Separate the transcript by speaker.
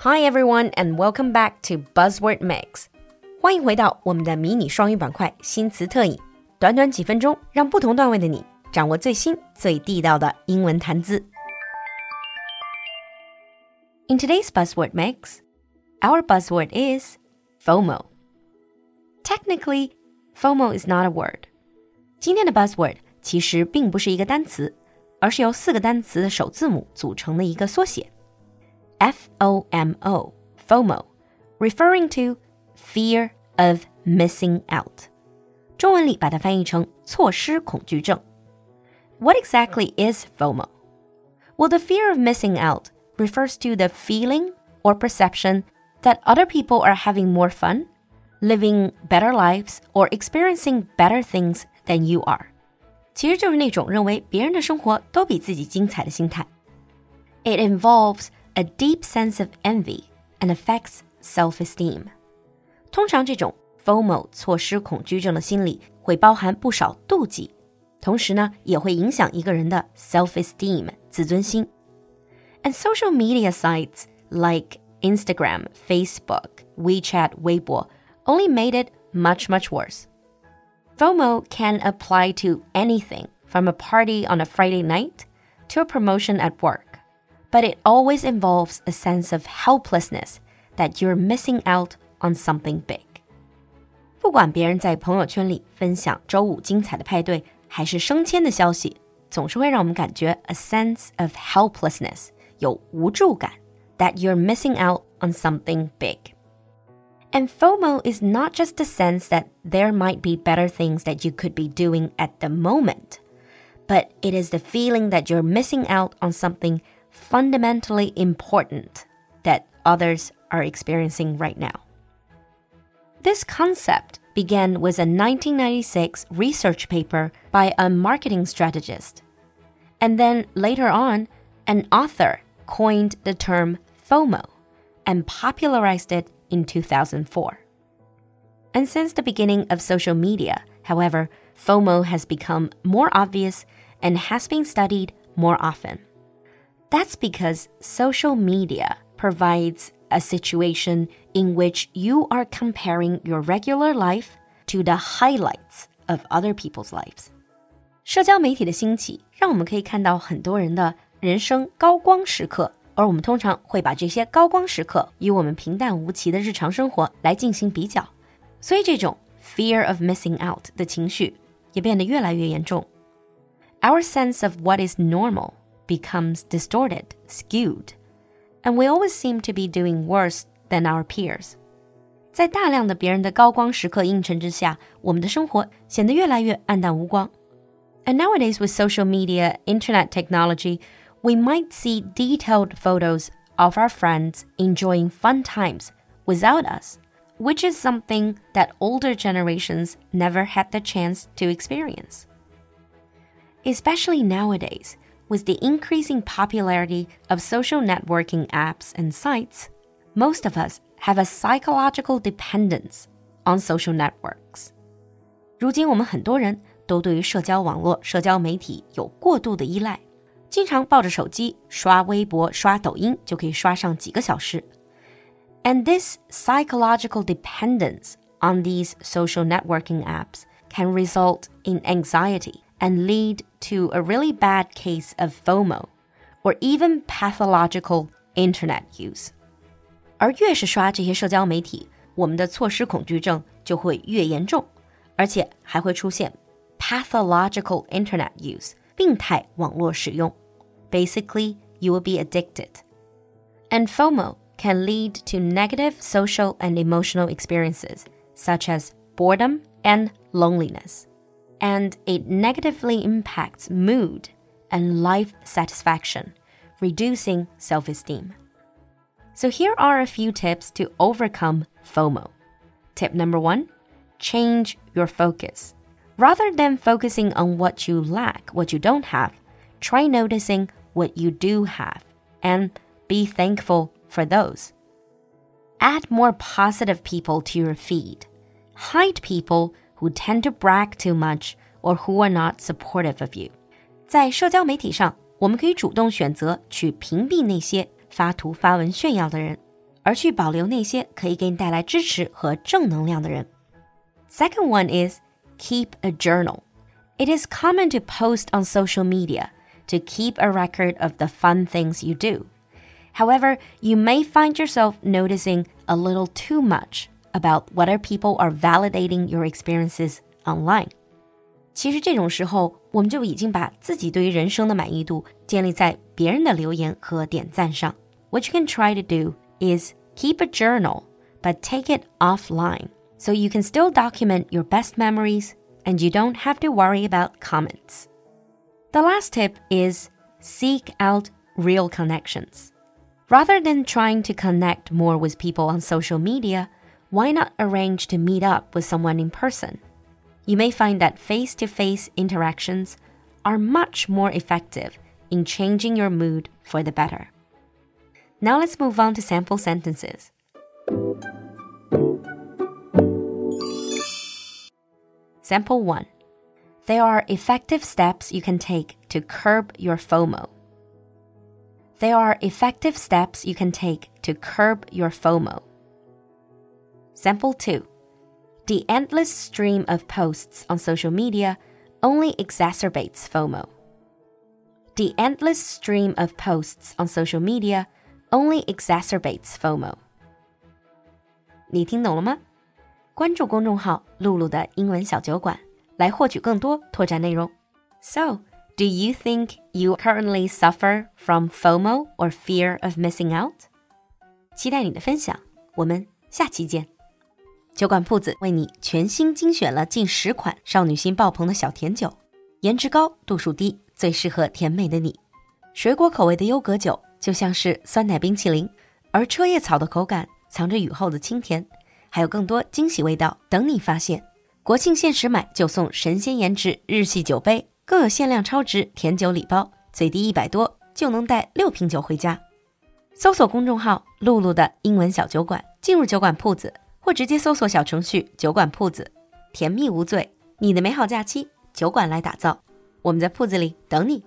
Speaker 1: Hi everyone and welcome back to Buzzword Mix。欢迎回到我们的迷你双语板块新词特饮，短短几分钟，让不同段位的你掌握最新最地道的英文谈资。In today's Buzzword Mix, our buzzword is FOMO. Technically, FOMO is not a word. 今天的 buzzword 其实并不是一个单词，而是由四个单词的首字母组成的一个缩写。 F O M O, FOMO, referring to fear of missing out. 中文里把它翻译成错失恐惧症。What exactly is FOMO? Well, the fear of missing out refers to the feeling or perception that other people are having more fun, living better lives, or experiencing better things than you are. 其实就是那种认为别人的生活都比自己精彩的心态。It involves a deep sense of envy and affects self-esteem. 通常这种 FOMO 错失恐惧症的心理会包含不少妒忌，同时呢也会影响一个人的 self-esteem 自尊心。And social media sites like Instagram, Facebook, WeChat, Weibo only made it much much worse. FOMO can apply to anything from a party on a Friday night to a promotion at work, but it always involves a sense of helplessness that you're missing out on something big. 不管别人在朋友圈里分享周五精彩的派对，还是升迁的消息，总是会让我们感觉 a sense of helplessness，有无助感，that you're missing out on something big. And FOMO is not just the sense that there might be better things that you could be doing at the moment, but it is the feeling that you're missing out on something fundamentally important that others are experiencing right now. This concept began with a 1996 research paper by a marketing strategist. And then later on, an author coined the term FOMO and popularized it in 2004. And since the beginning of social media, however, FOMO has become more obvious and has been studied more often. That's because social media provides a situation in which you are comparing your regular life to the highlights of other people's lives. 社交媒体的兴起，让我们可以看到很多人的人生高光时刻而我们通常会把这些高光时刻与我们平淡无奇的日常生活来进行比较，所以这种 fear of missing out 的情绪也变得越来越严重。Our sense of what is normal becomes distorted, skewed, and we always seem to be doing worse than our peers. 在大量的别人的高光时刻映衬之下，我们的生活显得越来越暗淡无光。And nowadays, with social media, internet technology, we might see detailed photos of our friends enjoying fun times without us, which is something that older generations never had the chance to experience. Especially nowadays, with the increasing popularity of social networking apps and sites, most of us have a psychological dependence on social networks. 如今，我们很多人都对于社交网络、社交媒体有过度的依赖。经常抱着手机刷微博、刷抖音就可以刷上几个小时。And this psychological dependence on these social networking apps can result in anxiety and lead to a really bad case of FOMO or even pathological internet use. 而越是刷这些社交媒体，我们的错失恐惧症就会越严重，而且还会出现 pathological internet use 病态网络使用。Basically, you will be addicted. And FOMO can lead to negative social and emotional experiences, such as boredom and loneliness. And it negatively impacts mood and life satisfaction, reducing self esteem. So, here are a few tips to overcome FOMO. Tip number one change your focus. Rather than focusing on what you lack, what you don't have, try noticing what you do have and be thankful for those. Add more positive people to your feed. Hide people who tend to brag too much or who are not supportive of you. 在社交媒体上，我们可以主动选择去屏蔽那些发图发文炫耀的人， 而去保留那些可以给你带来支持和正能量的人。Second one is keep a journal. It is common to post on social media to keep a record of the fun things you do. However, you may find yourself noticing a little too much about whether people are validating your experiences online. 其实这种时候，我们就已经把自己对于人生的满意度建立在别人的留言和点赞上。What you can try to do is keep a journal, but take it offline so you can still document your best memories and you don't have to worry about comments. The last tip is seek out real connections. Rather than trying to connect more with people on social media, why not arrange to meet up with someone in person? You may find that face to face interactions are much more effective in changing your mood for the better. Now let's move on to sample sentences. Sample 1. There are effective steps you can take to curb your FOMO. There are effective steps you can take to curb your FOMO. Sample 2. The endless stream of posts on social media only exacerbates FOMO. The endless stream of posts on social media only exacerbates FOMO. 你听懂了吗？关注公众号“露露的英文小酒馆”来获取更多拓展内容。So, do you think you currently suffer from FOMO or fear of missing out？期待你的分享，我们下期见。 酒馆铺子为你全新精选了近十款少女心爆棚的小甜酒，颜值高，度数低，最适合甜美的你。水果口味的优格酒就像是酸奶冰淇淋，而车叶草的口感藏着雨后的清甜。还有更多惊喜味道等你发现！国庆限时买就送神仙颜值日系酒杯，更有限量超值甜酒礼包，最低一百多就能带六瓶酒回家。搜索公众号“露露的英文小酒馆”，进入酒馆铺子，或直接搜索小程序“酒馆铺子”，甜蜜无罪，你的美好假期酒馆来打造。我们在铺子里等你。